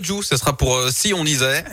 Jou, ça sera pour euh, si on lisait.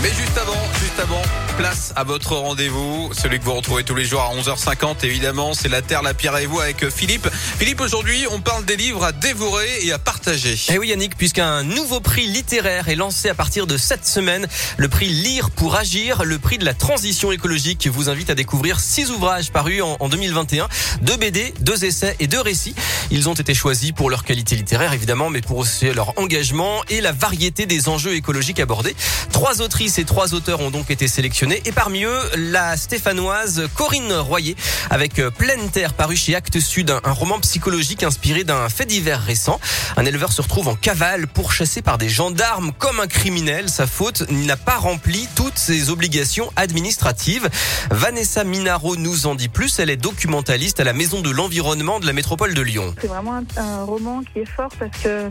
Mais juste avant, juste avant, place à votre rendez-vous, celui que vous retrouvez tous les jours à 11h50 évidemment, c'est la Terre, la Pierre et vous avec Philippe. Philippe, aujourd'hui, on parle des livres à dévorer et à partager. Eh oui Yannick, puisqu'un nouveau prix littéraire est lancé à partir de cette semaine, le prix Lire pour agir, le prix de la transition écologique vous invite à découvrir six ouvrages parus en, en 2021, deux BD, deux essais et deux récits. Ils ont été choisis pour leur qualité littéraire évidemment, mais pour aussi leur engagement et la variété des enjeux écologiques abordés. Trois autrices ces trois auteurs ont donc été sélectionnés et parmi eux, la stéphanoise Corinne Royer avec euh, Pleine Terre paru chez Actes Sud, un roman psychologique inspiré d'un fait divers récent. Un éleveur se retrouve en cavale pourchassé par des gendarmes comme un criminel. Sa faute, n'a pas rempli toutes ses obligations administratives. Vanessa Minaro nous en dit plus. Elle est documentaliste à la Maison de l'Environnement de la métropole de Lyon. C'est vraiment un, roman qui est fort parce que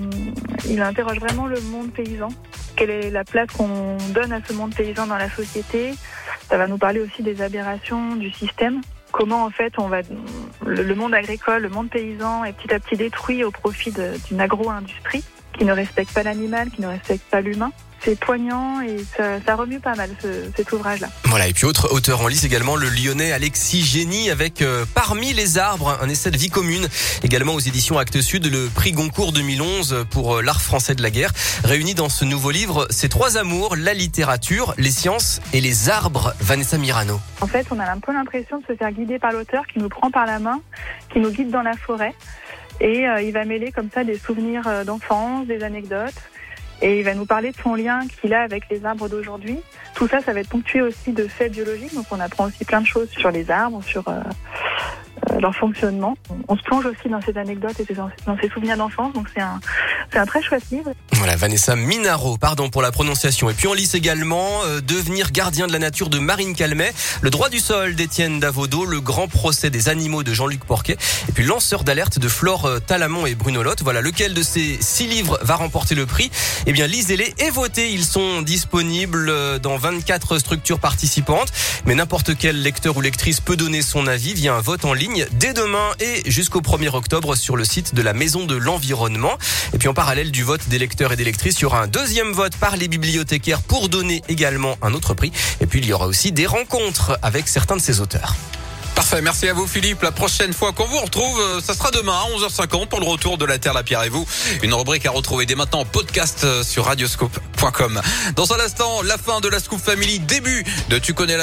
il interroge vraiment le monde paysan. Quelle est la place qu'on donne à ce monde paysan dans la société Ça va nous parler aussi des aberrations du système. Comment en fait on va le monde agricole, le monde paysan est petit à petit détruit au profit d'une agro-industrie qui ne respecte pas l'animal, qui ne respecte pas l'humain c'est poignant et ça, ça, remue pas mal ce, cet ouvrage-là. Voilà, et puis autre auteur en lice également, le lyonnais Alexis Génie avec euh, Parmi les arbres, un essai de vie commune, également aux éditions Actes Sud, le prix Goncourt 2011 pour euh, l'art français de la guerre. Réunis dans ce nouveau livre, ces trois amours, la littérature, les sciences et les arbres, Vanessa Mirano. En fait, on a un peu l'impression de se faire guider par l'auteur qui nous prend par la main, qui nous guide dans la forêt. Et euh, il va mêler comme ça des souvenirs d'enfance, des anecdotes. Et il va nous parler de son lien qu'il a avec les arbres d'aujourd'hui. Tout ça, ça va être ponctué aussi de faits biologiques. Donc on apprend aussi plein de choses sur les arbres, sur euh, leur fonctionnement. On se plonge aussi dans ces anecdotes et dans ces souvenirs d'enfance. Donc c'est un, un très chouette livre. Voilà, Vanessa Minaro, pardon pour la prononciation. Et puis on lit également euh, Devenir gardien de la nature de Marine Calmet, Le droit du sol d'Étienne Davodo, Le grand procès des animaux de Jean-Luc Porquet, et puis Lanceur d'alerte de Flore euh, Talamon et Bruno Lotte. Voilà, lequel de ces six livres va remporter le prix? Eh bien, lisez-les et votez. Ils sont disponibles euh, dans 24 structures participantes, mais n'importe quel lecteur ou lectrice peut donner son avis via un vote en ligne dès demain et jusqu'au 1er octobre sur le site de la Maison de l'Environnement. Et puis en parallèle du vote des lecteurs et des lectrices, il y aura un deuxième vote par les bibliothécaires pour donner également un autre prix. Et puis il y aura aussi des rencontres avec certains de ces auteurs. Parfait, merci à vous Philippe. La prochaine fois qu'on vous retrouve, euh, ça sera demain à 11h50 pour le retour de la Terre, la Pierre et vous. Une rubrique à retrouver dès maintenant en podcast euh, sur radioscope.com. Dans un instant, la fin de la Scoop Family, début de Tu connais la